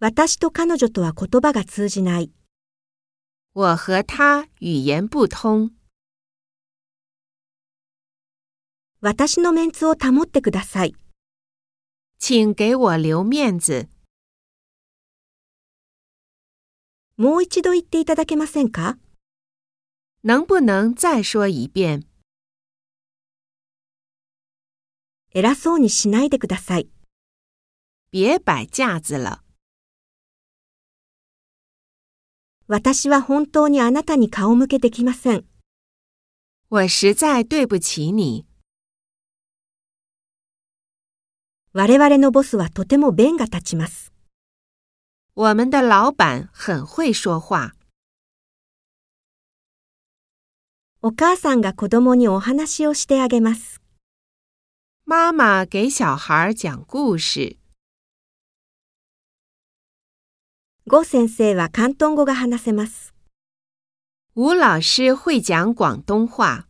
私と彼女とは言葉が通じない。我和他语言不通。私のメンツを保ってください。请给我留面子。もう一度言っていただけませんか？能不能再说一遍？偉そうにしないでください。别摆架子了。私は本当にあなたに顔向けできません。我实在对不起你。我々のボスはとても弁が立ちます。我们的老板很会说话。お母さんが子供にお話をしてあげます。妈妈给小孩讲故事。ゴ先生は広東語が話せます。吴老师会讲广东话。